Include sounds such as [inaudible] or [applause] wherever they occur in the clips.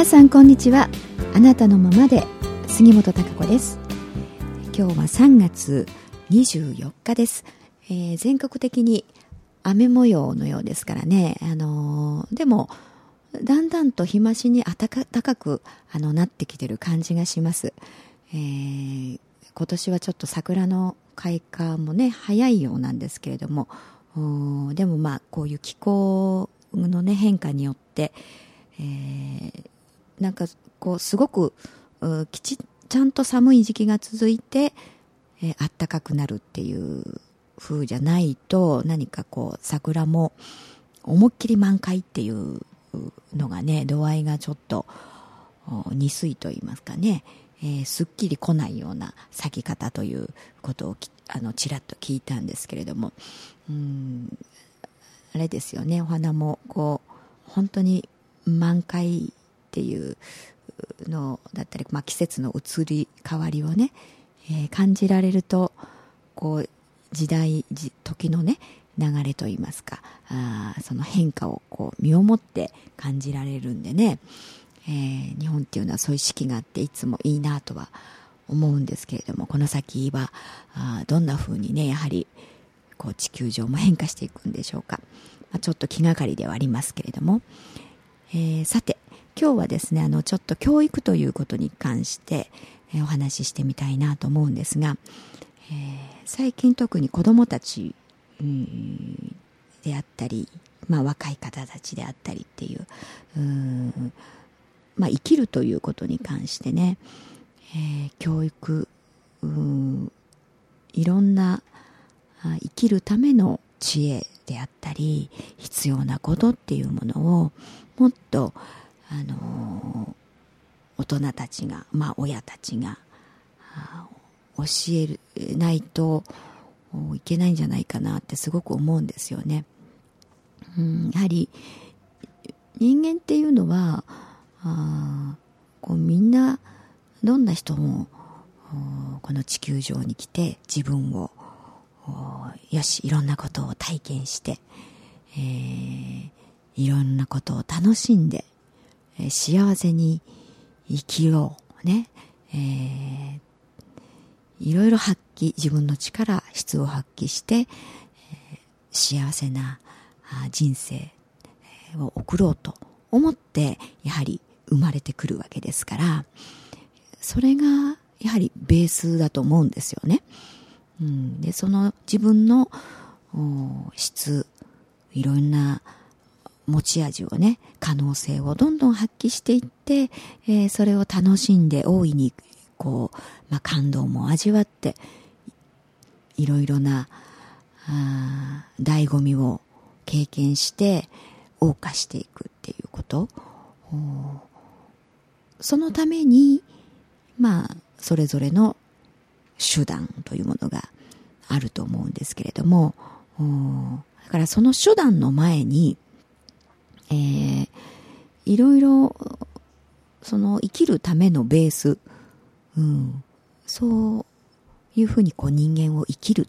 皆さんこんにちは。あなたのままで杉本孝子です。今日は3月24日です、えー、全国的に雨模様のようですからね。あのー、でもだんだんと日増しに暖かくあのなってきてる感じがします、えー、今年はちょっと桜の開花もね早いようなんですけれどもでもまあこういう気候のね変化によって、えー、なんかこうすごくきちちゃんと寒い時期が続いて、えー、暖かくなるっていう風じゃないと何かこう桜も思いっきり満開っていうのがね度合いがちょっと似水と言いますかね、えー、すっきり来ないような咲き方ということをあのちらっと聞いたんですけれども。うんあれですよね。お花もこう本当に満開っていうのだったり、まあ、季節の移り変わりをね、えー、感じられるとこう時代時のね流れといいますかあその変化をこう身をもって感じられるんでね、えー、日本っていうのはそういう四季があっていつもいいなとは思うんですけれどもこの先はあどんな風にねやはりこう地球上も変化していくんでしょうか、まあ、ちょっと気がかりではありますけれども、えー、さて今日はですねあのちょっと教育ということに関して、え、お話ししてみたいなと思うんですが、えー、最近特に子どもたち、うん、であったり、まあ、若い方たちであったりっていううまあ、生きるということに関してね、えー、教育いろんな生きるための知恵であったり必要なことっていうものをもっと、あの大人たちが、まあ、親たちが教えないといけないんじゃないかなってすごく思うんですよね。うん、やはり人間っていうのはあこうみんなどんな人もこの地球上に来て自分をよしいろんなことを体験して、えー、いろんなことを楽しんで、え、幸せに生きよう。ね、えー、いろいろ発揮自分の力質を発揮して、えー、幸せな人生を送ろうと思ってやはり生まれてくるわけですからそれがやはりベースだと思うんですよね。うん、でその自分の質いろんな持ち味をね可能性をどんどん発揮していって、えー、それを楽しんで大いにこう、まあ、感動も味わっていろいろなあ醍醐味を経験して謳歌していくっていうこと。そのためにまあそれぞれの手段というものがあると思うんですけれども、だからその手段の前に、えー、いろいろその生きるためのベース、うん、そういうふうにこう人間を生きる、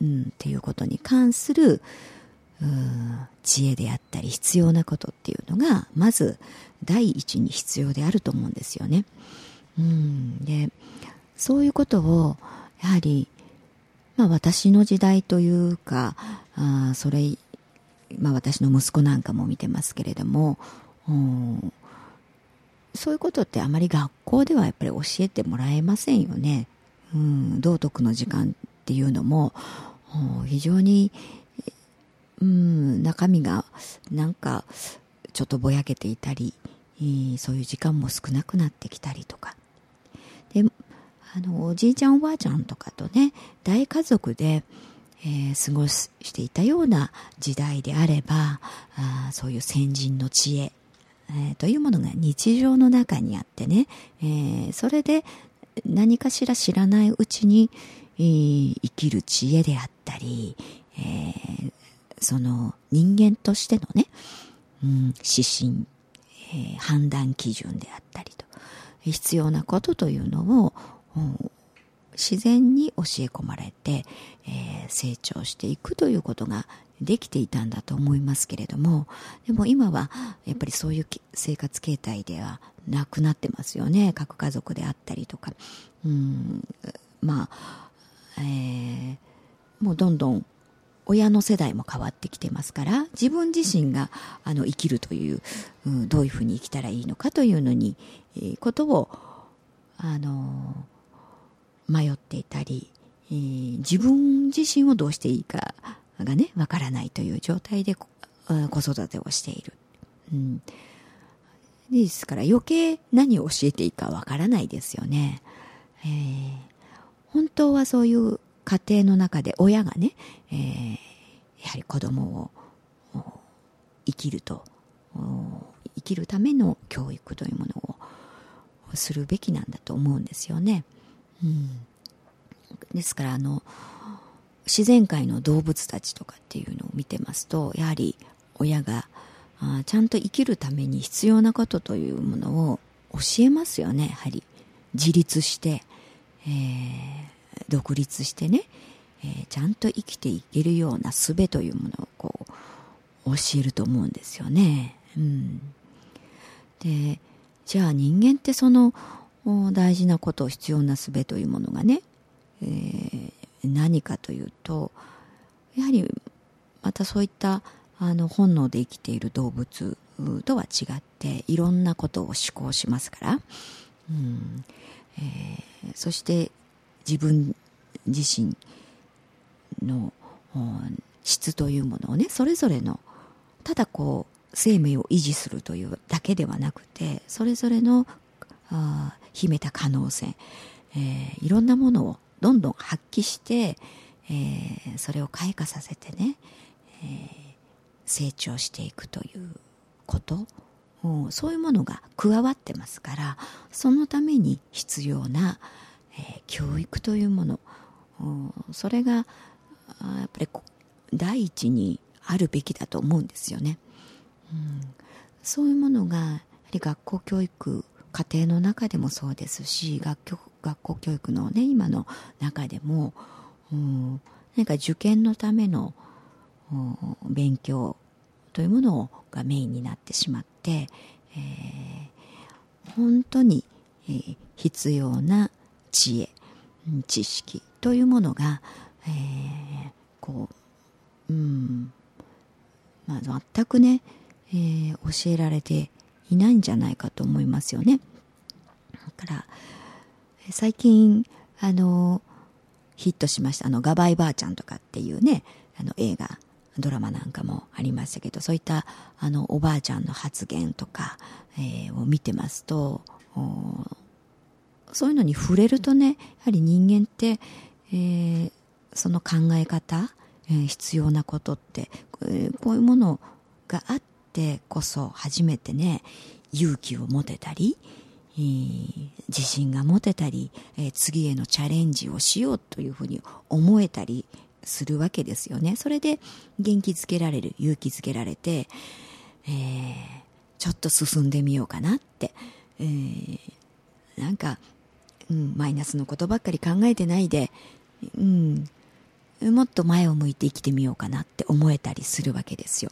うん、っていうことに関する、うん、知恵であったり必要なことっていうのがまず第一に必要であると思うんですよね。うん、でそういうことをやはり、まあ、私の時代というかあそれ、まあ、私の息子なんかも見てますけれども、うん、そういうことってあまり学校ではやっぱり教えてもらえませんよね。うん、道徳の時間っていうのも非常に、うん、中身がなんかちょっとぼやけていたりそういう時間も少なくなってきたりとか。であのおじいちゃんおばあちゃんとかとね大家族で、えー、過ごしていたような時代であればあそういう先人の知恵、えー、というものが日常の中にあってね、えー、それで何かしら知らないうちに、えー、生きる知恵であったり、えー、その人間としてのね、うん、指針、えー、判断基準であったりと必要なことというのを自然に教え込まれて、えー、成長していくということができていたんだと思いますけれどもでも今はやっぱりそういう生活形態ではなくなってますよね。核家族であったりとか。うんまあ、えー、もうどんどん親の世代も変わってきてますから自分自身があの生きるという、うん、どういうふうに生きたらいいのかというのに、えー、ことをあの迷っていたり、えー、自分自身をどうしていいかがねわからないという状態で子育てをしている、うん、ですから余計何を教えていいかわからないですよね、えー、本当はそういう家庭の中で親がね、えー、やはり子供を生きると生きるための教育というものをするべきなんだと思うんですよね。うん、ですからあの自然界の動物たちとかっていうのを見てますとやはり親があちゃんと生きるために必要なことというものを教えますよね。やはり自立して、えー、独立してね、えー、ちゃんと生きていけるような術というものをこう教えると思うんですよね。うん、でじゃあ人間ってその大事なこと必要な術というものがね、えー、何かというとやはりまたそういったあの本能で生きている動物とは違っていろんなことを思考しますから、うんえー、そして自分自身の質というものをねそれぞれのただこう生命を維持するというだけではなくてそれぞれのあ秘めた可能性、えー、いろんなものをどんどん発揮して、えー、それを開花させてね、えー、成長していくということ。そういうものが加わってますからそのために必要な、えー、教育というもの。それがやっぱり第一にあるべきだと思うんですよね、うん、そういうものがやはり学校教育家庭の中でもそうですし学学校教育のね今の中でも、うん、何か受験のための勉強というものがメインになってしまって、えー、本当に、えー、必要な知恵知識というものが、えー、こううんまあ、全くね、えー、教えられていないんじゃないかと思いますよね。だから最近あのヒットしましたあのガバイばあちゃんとかっていうねあの映画ドラマなんかもありましたけどそういったあのおばあちゃんの発言とか、えー、を見てますとそういうのに触れるとねやはり人間って、えー、その考え方、えー、必要なことって、えー、こういうものがあってこそ初めてね勇気を持てたり、えー、自信が持てたり、えー、次へのチャレンジをしようというふうに思えたりするわけですよねそれで元気づけられる勇気づけられて、えー、ちょっと進んでみようかなって、えー、なんかうん、マイナスのことばっかり考えてないで、うん、もっと前を向いて生きてみようかなって思えたりするわけですよ。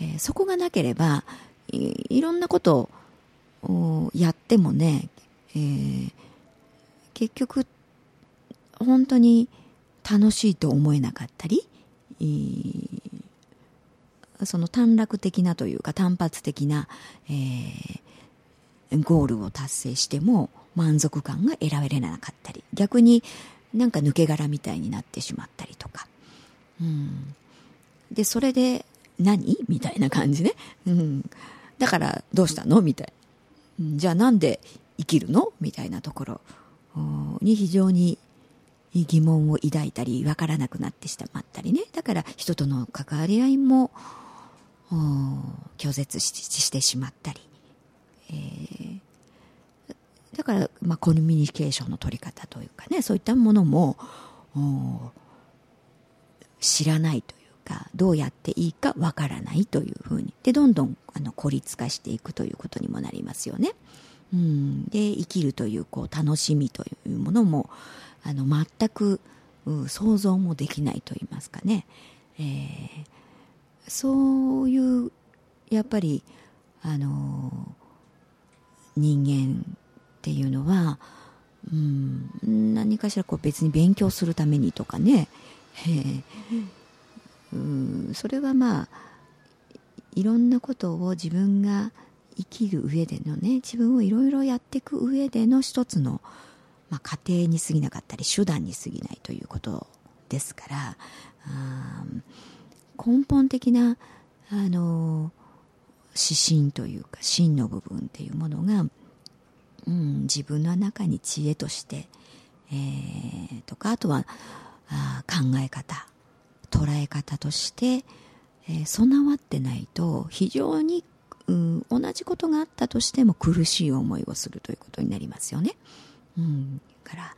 えー、そこがなければい、いろんなことをやってもね、えー、結局、本当に楽しいと思えなかったり、えー、その短絡的なというか単発的な、えー、ゴールを達成しても満足感が得られなかったり逆になんか抜け殻みたいになってしまったりとか、うん、でそれで何？みたいな感じね、うん、だからどうしたの？みたい。なじゃあなんで生きるの？みたいなところ。に非常に疑問を抱いたり分からなくなってしまったりね。だから人との関わり合いも拒絶してしまったり。えー、だから、まあ、コミュニケーションの取り方というかね。そういったものも知らないとかどうやっていいかわからないというふうに。でどんどんあの孤立化していくということにもなりますよね。うん、で生きるというこう楽しみというものもあの全く、想像もできないと言いますかね、えー、そういうやっぱりあの人間っていうのは、うん、何かしらこう別に勉強するためにとかね、えー、うんそれはまあいろんなことを自分が生きる上でのね自分をいろいろやっていく上での一つの、まあ、過程に過ぎなかったり手段に過ぎないということですから根本的なあの指針というか芯の部分っていうものが、うん、自分の中に知恵として、えー、とかあとはあ考え方捉え方として、えー、備わってないと非常に、うん、同じことがあったとしても苦しい思いをするということになりますよね。うん、から、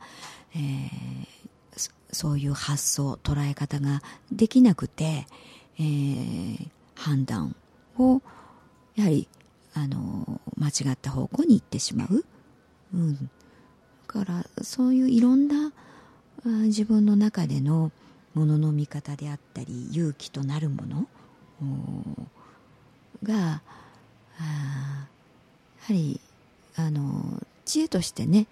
えー、そういう発想捉え方ができなくて、えー、判断をやはりあの間違った方向に行ってしまう、うん、だからそういういろんな自分の中でのものの見方であったり勇気となるものがやはりあの知恵としてね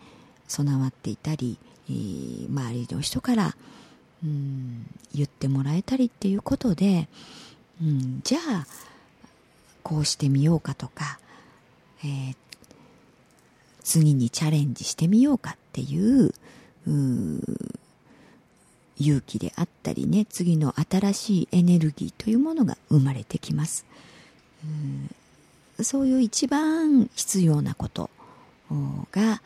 備わっていたり、周りの人から、うん、言ってもらえたりっていうことで、うん、じゃあこうしてみようかとか、えー、次にチャレンジしてみようかっていう勇気であったりね次の新しいエネルギーというものが生まれてきます。うそういう一番必要なことが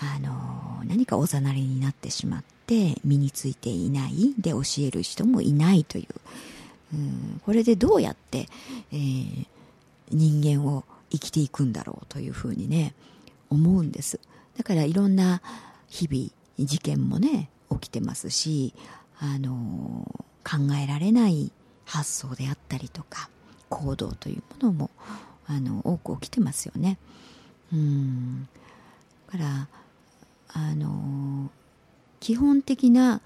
あの何かおざなりになってしまって身についていないで教える人もいないという。うこれでどうやって、えー、人間を生きていくんだろうというふうにね思うんです。だからいろんな日々事件もね起きてますしあの考えられない発想であったりとか行動というものもあの多く起きてますよね。うん。だからあの基本的な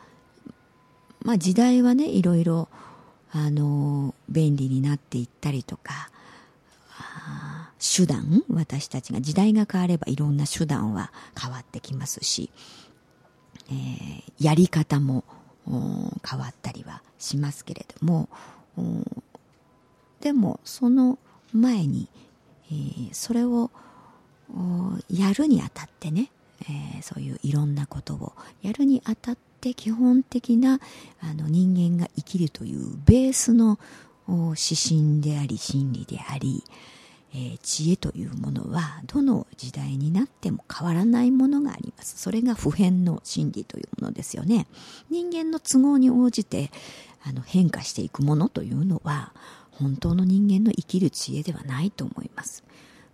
まあ時代はねいろいろあの便利になっていったりとか手段私たちが時代が変わればいろんな手段は変わってきますし、えー、やり方も変わったりはしますけれどもでもその前に、えー、それをやるにあたってね、えー、そういういろんなことをやるにあたって基本的なあの人間が生きるというベースの指針であり真理であり、えー、知恵というものはどの時代になっても変わらないものがあります。それが普遍の真理というものですよね。人間の都合に応じてあの変化していくものというのは本当の人間の生きる知恵ではないと思います、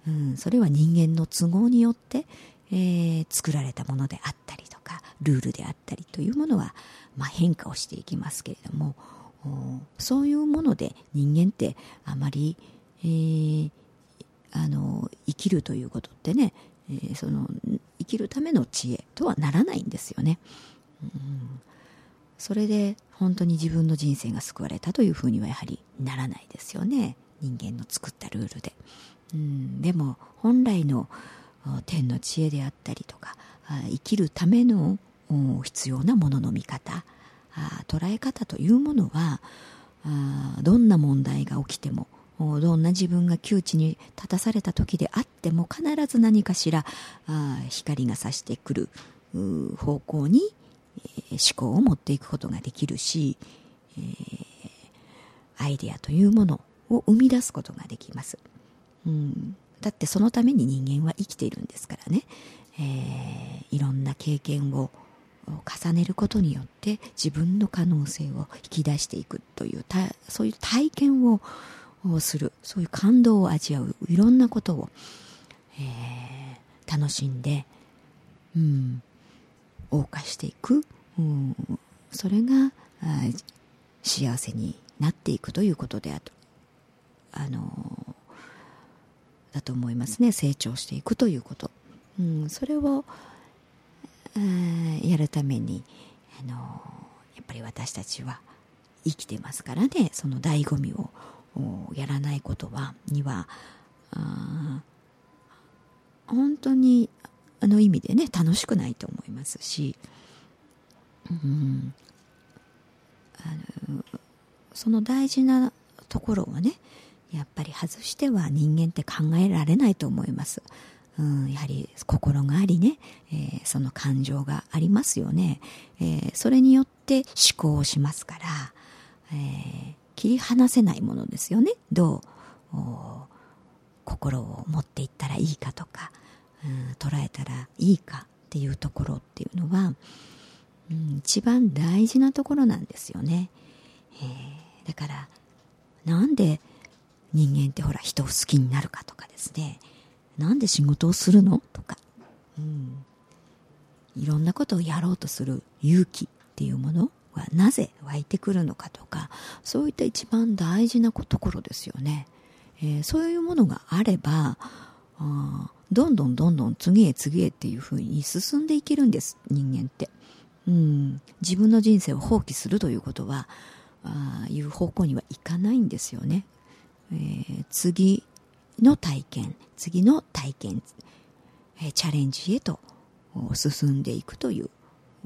うん、それは人間の都合によって、えー、作られたものであったりとかルールであったりというものは、まあ、変化をしていきますけれどもそういうもので人間ってあまり、えー、あの生きるということってね、えー、その生きるための知恵とはならないんですよね。うん、それで本当に自分の人生が救われたというふうにはやはりならないですよね人間の作ったルールで。うん、でも本来の天の知恵であったりとか生きるための必要なものの見方捉え方というものはどんな問題が起きてもどんな自分が窮地に立たされた時であっても必ず何かしら光が差してくる方向に思考を持っていくことができるし、えー、アイデアというものを生み出すことができます、うん、だってそのために人間は生きているんですからね、えー、いろんな経験を重ねることによって自分の可能性を引き出していくというそういう体験ををする。そういう感動を味わう。いろんなことを、えー、楽しんで、うん、謳歌していく、うん、それが幸せになっていくということであとあのだと思いますね。成長していくということ、うん、それをやるためにあのやっぱり私たちは生きてますからね。その醍醐味をやらないことはには本当にあの意味でね楽しくないと思いますし、うん、あのその大事なところはねやっぱり外しては人間って考えられないと思います。うん、やはり心がありね、えー、その感情がありますよね、えー、それによって思考をしますから、えー、切り離せないものですよね。どう心を持っていったらいいかとか、うん、捉えたらいいかっていうところっていうのは、うん、一番大事なところなんですよね、えー、だからなんで人間ってほら人を好きになるかとかですね。なんで仕事をするのとか、うん、いろんなことをやろうとする勇気っていうもの。はなぜ湧いてくるのかとかそういった一番大事なところですよね、えー、そういうものがあればあどんどんどんどん次へ次へっていうふうに進んでいけるんです人間って、うん、自分の人生を放棄するということはあいう方向にはいかないんですよね、えー、次の体験次の体験、えー、チャレンジへと進んでいくという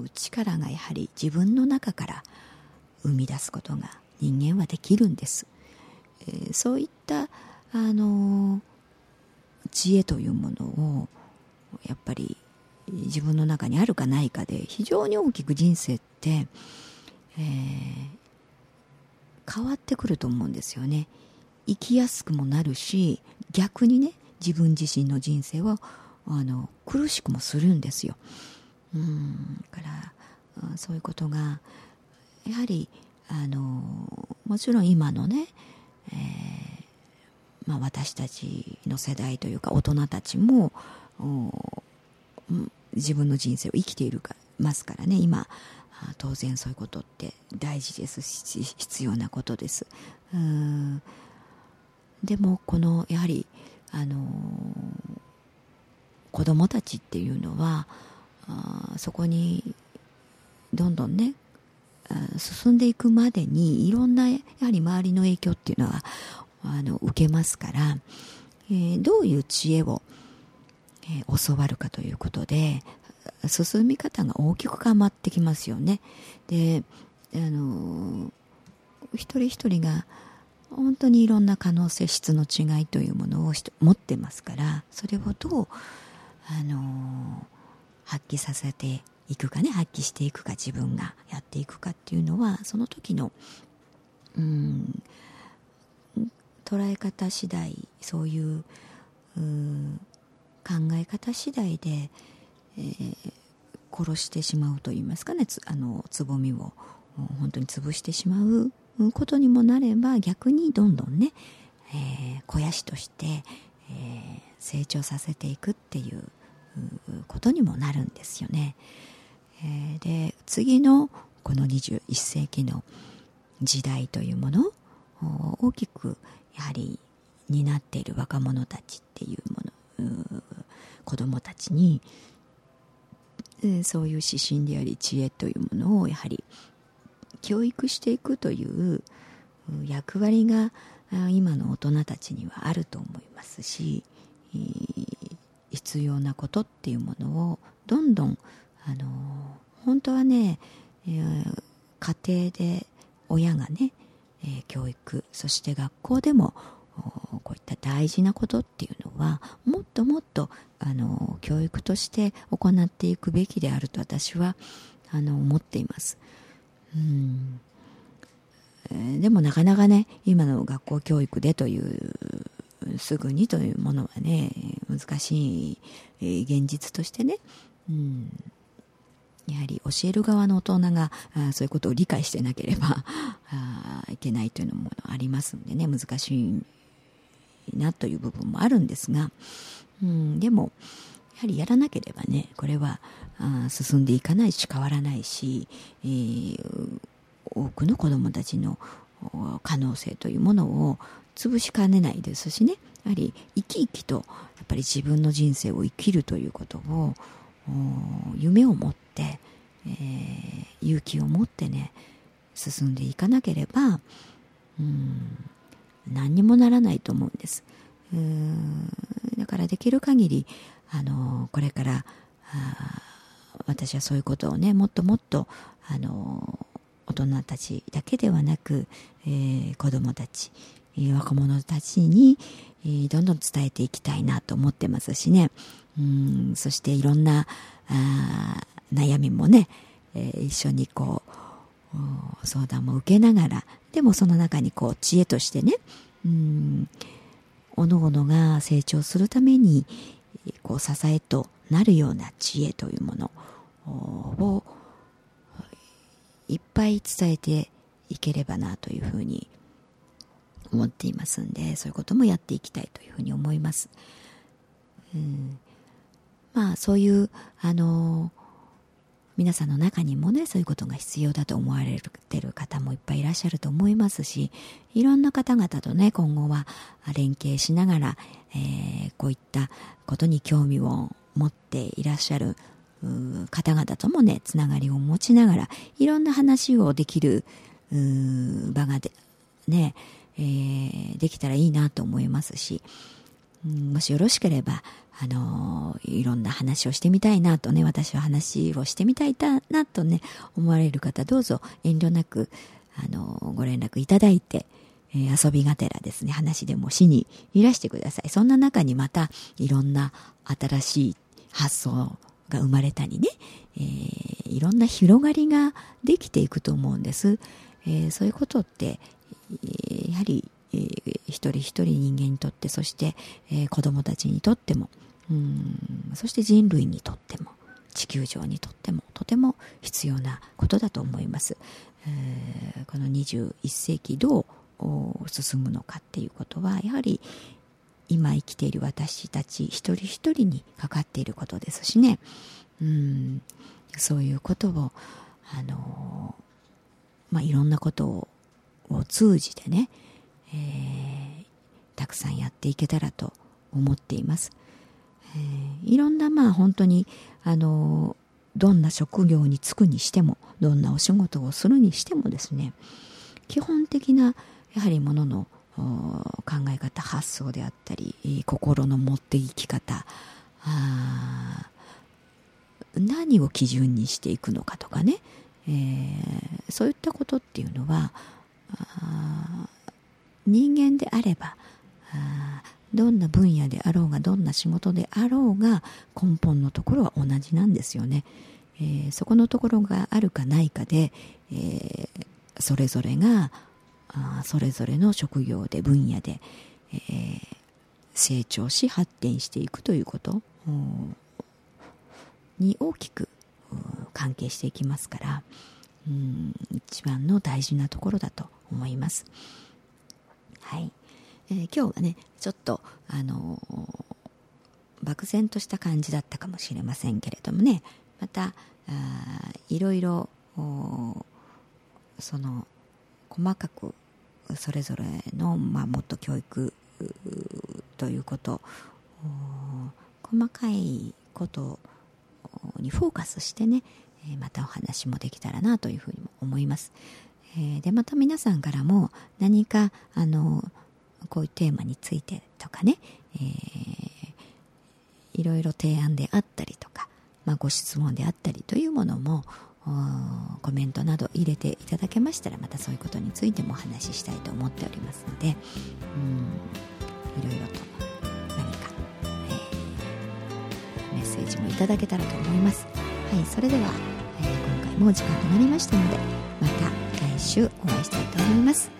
力がやはり自分の中から生み出すことが人間はできるんです、えー、そういったあの知恵というものをやっぱり自分の中にあるかないかで非常に大きく人生って、えー、変わってくると思うんですよね。生きやすくもなるし逆にね自分自身の人生をあの苦しくもするんですよ。うん。からそういうことがやはりあのもちろん今のね、えーまあ、私たちの世代というか大人たちも自分の人生を生きているかますからね今当然そういうことって大事ですし必要なことです。うん。でもこのやはりあの子供たちっていうのはあそこにどんどんね進んでいくまでにいろんなやはり周りの影響っていうのはあの受けますから、えー、どういう知恵を、えー、教わるかということで進み方が大きく変わってきますよね。であの一人一人が本当にいろんな可能性質の違いというものを持ってますからそれをどうあの発揮させていくかね発揮していくか自分がやっていくかっていうのはその時のうん捉え方次第そういうう考え方次第で、えー、殺してしまうといいますかねつあのつぼみを本当に潰してしまうことにもなれば逆にどんどんね、えー、肥やしとして、えー、成長させていくっていうことにもなるんですよね。で次のこの21世紀の時代というものを大きくやはり担っている若者たちっていうもの子供たちにそういう指針であり知恵というものをやはり教育していくという役割が今の大人たちにはあると思いますし必要なことっていうものをどんどんあの本当はね、えー、家庭で親がね、えー、教育そして学校でもこういった大事なことっていうのはもっともっとあの教育として行っていくべきであると私はあの思っています。うんでもなかなかね今の学校教育でというすぐにというものはね難しい現実としてね、うん、やはり教える側の大人があそういうことを理解してなければ [laughs] あいけないというのもありますんでね。難しいなという部分もあるんですが、うん、でもやはりやらなければねこれはあ進んでいかないし変わらないし、えー、多くの子どもたちの可能性というものを潰しかねないですしね。やはり生き生きとやっぱり自分の人生を生きるということを夢を持って、えー、勇気を持ってね進んでいかなければうん何にもならないと思うんです。うんだからできる限りあのこれから私はそういうことをねもっともっとあの大人たちだけではなく、えー、子どもたち、え、若者たちに、え、どんどん伝えていきたいなと思ってますしね。うんそしていろんなあ悩みもね、えー、一緒にこう相談も受けながらでもその中にこう知恵としてねうんおのおのが成長するためにこう支えとなるような知恵というものをいっぱい伝えていければなというふうに思っていますんでそういうこともやっていきたいというふうに思います。うん、まあそういうあの皆さんの中にもねそういうことが必要だと思われてる方もいっぱいいらっしゃると思いますしいろんな方々とね今後は連携しながら、えー、こういったことに興味を持っていらっしゃる方々ともねつながりを持ちながらいろんな話をできる場がでね、えー、できたらいいなと思いますしん、もしよろしければあのいろんな話をしてみたいなとね私は話をしてみたいなとね思われる方どうぞ遠慮なくあのご連絡いただいて、え、遊びがてらですね話でもしにいらしてください。そんな中にまたいろんな新しい発想が生まれたりね、えー、いろんな広がりができていくと思うんです、えー、そういうことって、やはり、えー、一人一人人間にとってそして、えー、子供たちにとってもうんそして人類にとっても地球上にとってもとても必要なことだと思います、えー、この21世紀どう進むのかっていうことはやはり今生きている私たち一人一人にかかっていることですしね。うんそういうことをあのまあいろんなことをを通じてね、えー、たくさんやっていけたらと思っています。えー、いろんなまあ本当にあのどんな職業に就くにしてもどんなお仕事をするにしてもですね基本的なやはりものの考え方発想であったり心の持っていき方何を基準にしていくのかとかね、えー、そういったことっていうのは人間であればどんな分野であろうがどんな仕事であろうが根本のところは同じなんですよね。えー、そこのところがあるかないかで、えー、それぞれがそれぞれの職業で分野で、えー、成長し発展していくということに大きく関係していきますからうん一番の大事なところだと思います。はいえー、今日はねちょっとあのー、漠然とした感じだったかもしれませんけれどもねまたあいろいろその細かくそれぞれの、まあ、もっと教育ということ細かいことにフォーカスしてねまたお話もできたらなというふうにも思います。え、でまた皆さんからも何かあのこういうテーマについてとかね、えー、いろいろ提案であったりとか、まあ、ご質問であったりというものもコメントなど入れていただけましたらまたそういうことについてもお話ししたいと思っておりますのでうんいろいろと何か、えー、メッセージもいただけたらと思いますはいそれでは、えー、今回もお時間となりましたのでまた来週お会いしたいと思います。